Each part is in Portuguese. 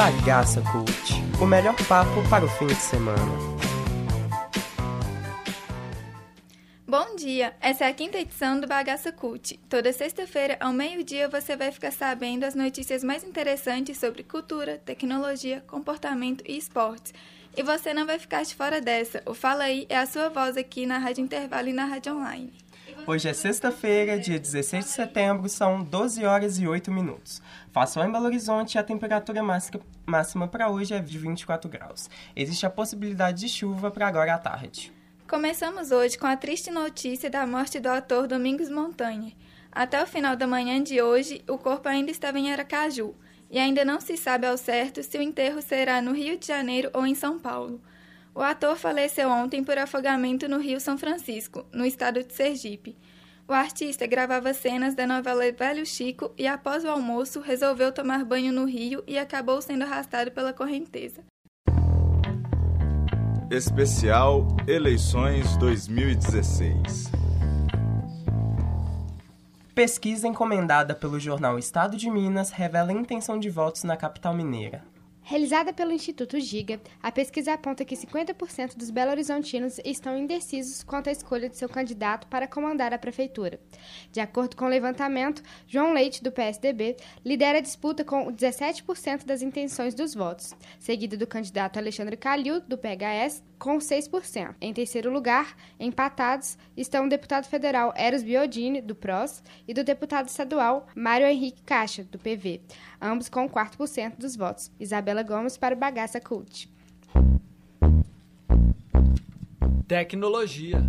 Bagaça Cult, o melhor papo para o fim de semana. Bom dia! Essa é a quinta edição do Bagaça Cult. Toda sexta-feira, ao meio-dia, você vai ficar sabendo as notícias mais interessantes sobre cultura, tecnologia, comportamento e esportes. E você não vai ficar de fora dessa. O Fala Aí é a sua voz aqui na Rádio Intervalo e na Rádio Online. Hoje é sexta-feira, dia 16 de setembro, são 12 horas e 8 minutos. Faço em Belo Horizonte e a temperatura máxima para hoje é de 24 graus. Existe a possibilidade de chuva para agora à tarde. Começamos hoje com a triste notícia da morte do ator Domingos Montanha. Até o final da manhã de hoje, o corpo ainda estava em Aracaju e ainda não se sabe ao certo se o enterro será no Rio de Janeiro ou em São Paulo. O ator faleceu ontem por afogamento no Rio São Francisco, no estado de Sergipe. O artista gravava cenas da novela Velho Chico e, após o almoço, resolveu tomar banho no rio e acabou sendo arrastado pela correnteza. Especial Eleições 2016 Pesquisa encomendada pelo jornal Estado de Minas revela intenção de votos na capital mineira. Realizada pelo Instituto Giga, a pesquisa aponta que 50% dos belo-horizontinos estão indecisos quanto à escolha de seu candidato para comandar a prefeitura. De acordo com o levantamento, João Leite, do PSDB, lidera a disputa com 17% das intenções dos votos, seguido do candidato Alexandre Calil, do PHS, com 6%. Em terceiro lugar, empatados, estão o deputado federal Eros Biodini, do PROS, e do deputado estadual Mário Henrique Caixa, do PV, ambos com 4% dos votos. Isabela Gomes para o Bagaça Cult. Tecnologia.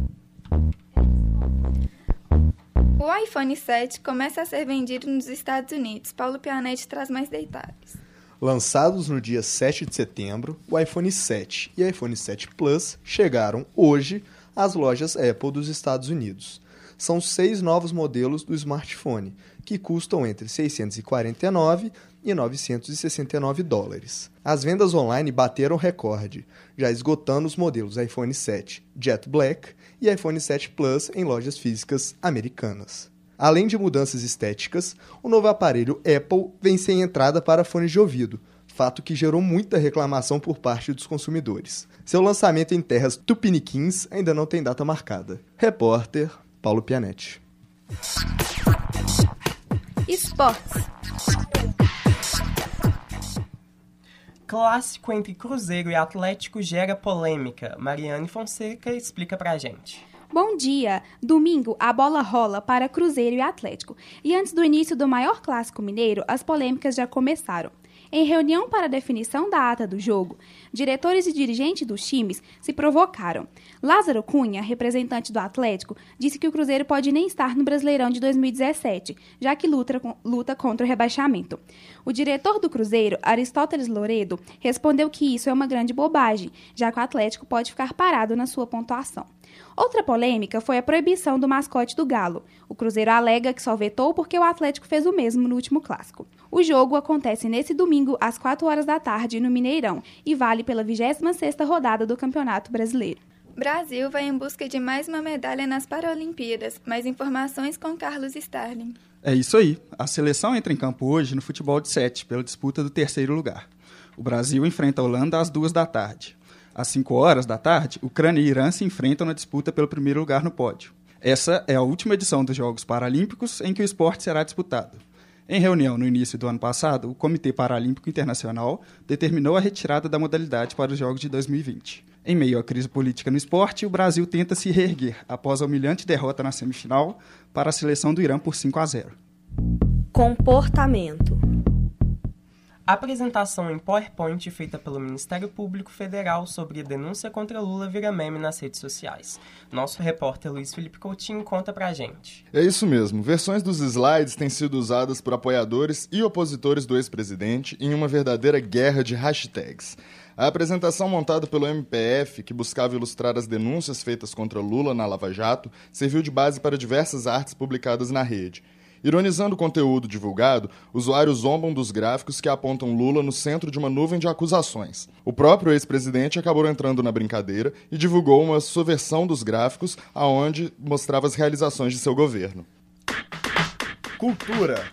O iPhone 7 começa a ser vendido nos Estados Unidos. Paulo Pianetti traz mais detalhes. Lançados no dia 7 de setembro, o iPhone 7 e o iPhone 7 Plus chegaram hoje às lojas Apple dos Estados Unidos. São seis novos modelos do smartphone, que custam entre 649 e 969 dólares. As vendas online bateram recorde, já esgotando os modelos iPhone 7 Jet Black e iPhone 7 Plus em lojas físicas americanas. Além de mudanças estéticas, o novo aparelho Apple vem sem entrada para fones de ouvido, fato que gerou muita reclamação por parte dos consumidores. Seu lançamento em terras tupiniquins ainda não tem data marcada. Repórter Paulo Pianetti. Esportes. Clássico entre Cruzeiro e Atlético gera polêmica. Mariane Fonseca explica pra gente. Bom dia! Domingo, a bola rola para Cruzeiro e Atlético. E antes do início do maior clássico mineiro, as polêmicas já começaram. Em reunião para definição da ata do jogo, diretores e dirigentes dos times se provocaram. Lázaro Cunha, representante do Atlético, disse que o Cruzeiro pode nem estar no Brasileirão de 2017, já que luta, luta contra o rebaixamento. O diretor do Cruzeiro, Aristóteles Loredo, respondeu que isso é uma grande bobagem, já que o Atlético pode ficar parado na sua pontuação. Outra polêmica foi a proibição do mascote do Galo. O Cruzeiro alega que só vetou porque o Atlético fez o mesmo no último clássico. O jogo acontece nesse domingo às 4 horas da tarde no Mineirão e vale pela 26ª rodada do Campeonato Brasileiro. Brasil vai em busca de mais uma medalha nas Paralimpíadas. Mais informações com Carlos Starling. É isso aí. A seleção entra em campo hoje no futebol de sete, pela disputa do terceiro lugar. O Brasil enfrenta a Holanda às duas da tarde. Às 5 horas da tarde, Ucrânia e Irã se enfrentam na disputa pelo primeiro lugar no pódio. Essa é a última edição dos Jogos Paralímpicos em que o esporte será disputado. Em reunião no início do ano passado, o Comitê Paralímpico Internacional determinou a retirada da modalidade para os Jogos de 2020. Em meio à crise política no esporte, o Brasil tenta se reerguer após a humilhante derrota na semifinal para a seleção do Irã por 5 a 0. Comportamento apresentação em PowerPoint feita pelo Ministério Público Federal sobre a denúncia contra Lula vira meme nas redes sociais. Nosso repórter Luiz Felipe Coutinho conta pra gente. É isso mesmo. Versões dos slides têm sido usadas por apoiadores e opositores do ex-presidente em uma verdadeira guerra de hashtags. A apresentação montada pelo MPF, que buscava ilustrar as denúncias feitas contra Lula na Lava Jato, serviu de base para diversas artes publicadas na rede. Ironizando o conteúdo divulgado, usuários zombam dos gráficos que apontam Lula no centro de uma nuvem de acusações. O próprio ex-presidente acabou entrando na brincadeira e divulgou uma sua versão dos gráficos, aonde mostrava as realizações de seu governo. Cultura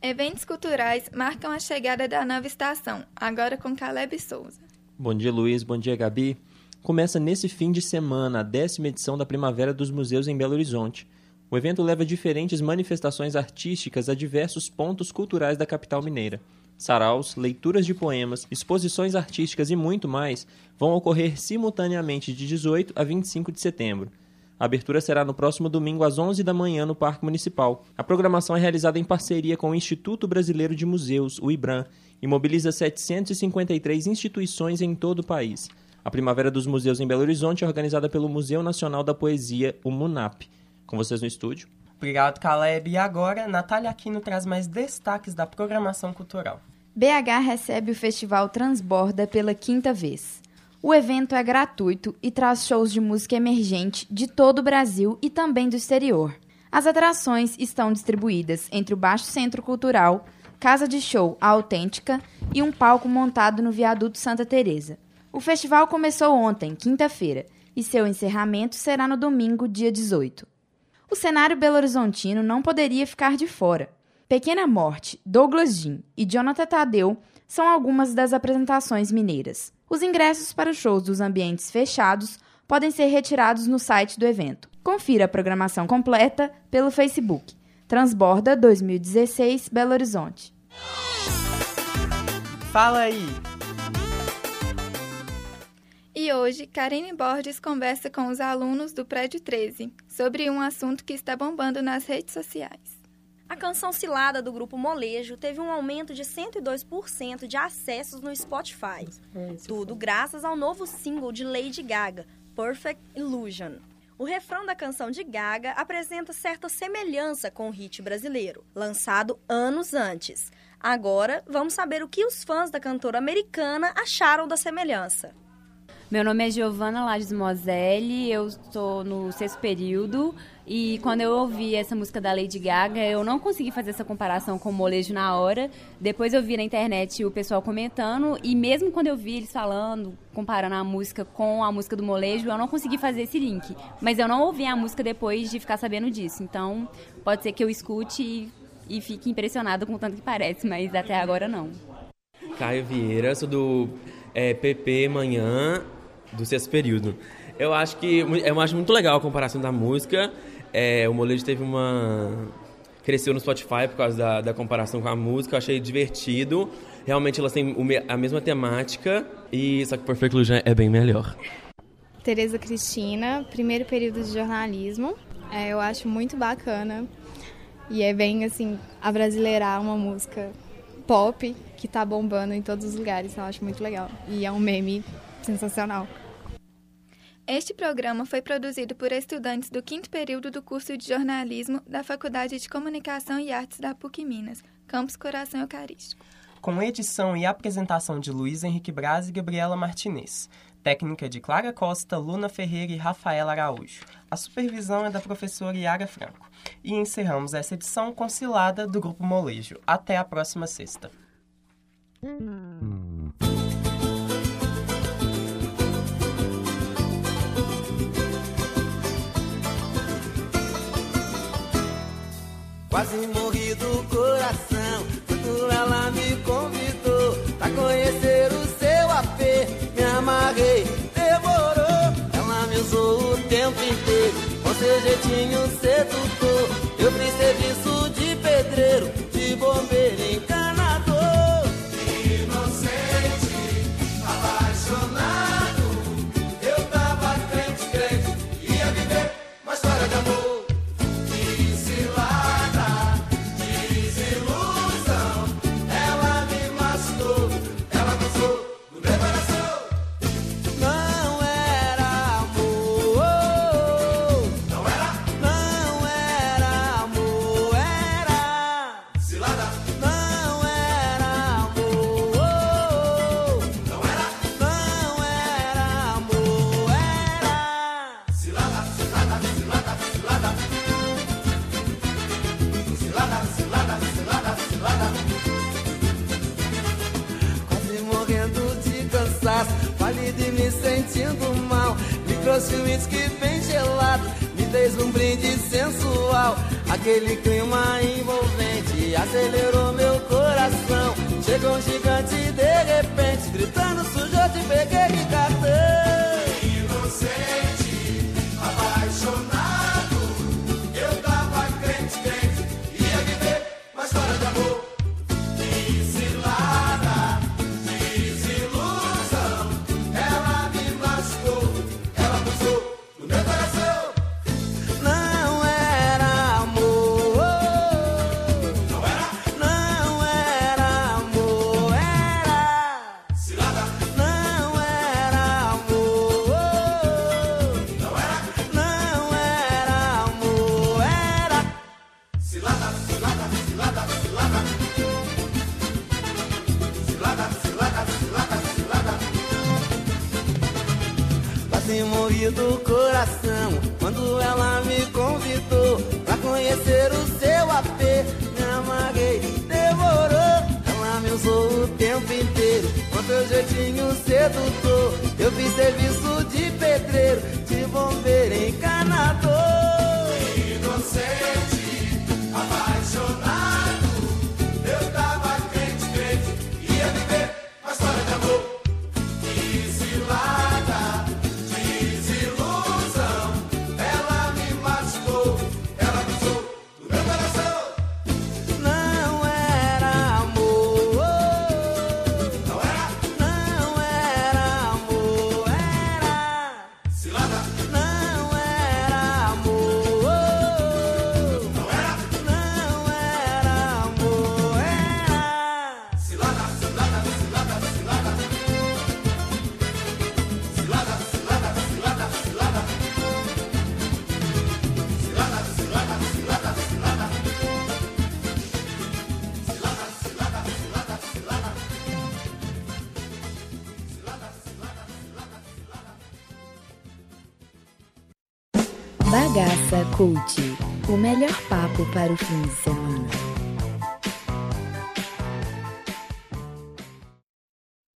Eventos culturais marcam a chegada da nova estação, agora com Caleb Souza. Bom dia, Luiz. Bom dia, Gabi. Começa nesse fim de semana a décima edição da Primavera dos Museus em Belo Horizonte. O evento leva diferentes manifestações artísticas a diversos pontos culturais da capital mineira. Saraus, leituras de poemas, exposições artísticas e muito mais vão ocorrer simultaneamente de 18 a 25 de setembro. A abertura será no próximo domingo às 11 da manhã no Parque Municipal. A programação é realizada em parceria com o Instituto Brasileiro de Museus, o IBRAM, e mobiliza 753 instituições em todo o país. A Primavera dos Museus em Belo Horizonte é organizada pelo Museu Nacional da Poesia, o MUNAP. Com vocês no estúdio. Obrigado, Caleb. E agora, Natália Aquino traz mais destaques da programação cultural. BH recebe o Festival Transborda pela quinta vez. O evento é gratuito e traz shows de música emergente de todo o Brasil e também do exterior. As atrações estão distribuídas entre o Baixo Centro Cultural, Casa de Show A Autêntica e um palco montado no Viaduto Santa Teresa. O festival começou ontem, quinta-feira, e seu encerramento será no domingo, dia 18. O cenário belo-horizontino não poderia ficar de fora. Pequena Morte, Douglas Jean e Jonathan Tadeu são algumas das apresentações mineiras. Os ingressos para os shows dos ambientes fechados podem ser retirados no site do evento. Confira a programação completa pelo Facebook. Transborda 2016 Belo Horizonte. Fala aí! E hoje, Karine Borges conversa com os alunos do Prédio 13 sobre um assunto que está bombando nas redes sociais. A canção Cilada do grupo Molejo teve um aumento de 102% de acessos no Spotify. Tudo graças ao novo single de Lady Gaga, Perfect Illusion. O refrão da canção de Gaga apresenta certa semelhança com o hit brasileiro, lançado anos antes. Agora, vamos saber o que os fãs da cantora americana acharam da semelhança. Meu nome é Giovana Lages Moselli, eu estou no sexto período e quando eu ouvi essa música da Lady Gaga, eu não consegui fazer essa comparação com o molejo na hora. Depois eu vi na internet o pessoal comentando e mesmo quando eu vi eles falando, comparando a música com a música do molejo, eu não consegui fazer esse link. Mas eu não ouvi a música depois de ficar sabendo disso. Então, pode ser que eu escute e, e fique impressionada com o tanto que parece, mas até agora não. Caio Vieira, sou do é, PP Manhã do sexto período. Eu acho que eu acho muito legal a comparação da música. É, o Molejo teve uma cresceu no Spotify por causa da, da comparação com a música. Eu achei divertido. Realmente elas têm a mesma temática e só que Perfect Illusion é bem melhor. Tereza Cristina, primeiro período de jornalismo. É, eu acho muito bacana e é bem assim abrasileirar uma música pop que tá bombando em todos os lugares. Eu acho muito legal e é um meme sensacional. Este programa foi produzido por estudantes do quinto período do curso de jornalismo da Faculdade de Comunicação e Artes da PUC Minas, Campus Coração Eucarístico. Com edição e apresentação de Luiz Henrique Braz e Gabriela Martinez. Técnica de Clara Costa, Luna Ferreira e Rafaela Araújo. A supervisão é da professora Yara Franco. E encerramos essa edição com Cilada do Grupo Molejo. Até a próxima sexta. Quase morri do coração quando ela me convidou pra conhecer o seu AP. Me amarrei, uísque bem gelado, me fez um brinde sensual. Aquele clima envolvente acelerou meu coração. Chegou um gigante Quase morri do coração quando ela me convidou pra conhecer o seu AP. Me amarguei, demorou. Ela me usou o tempo inteiro com seu jeitinho sedutor. Eu fiz serviço de pedreiro, de bombeiro, encanador. Bagaça Cult, o melhor papo para o fim de semana.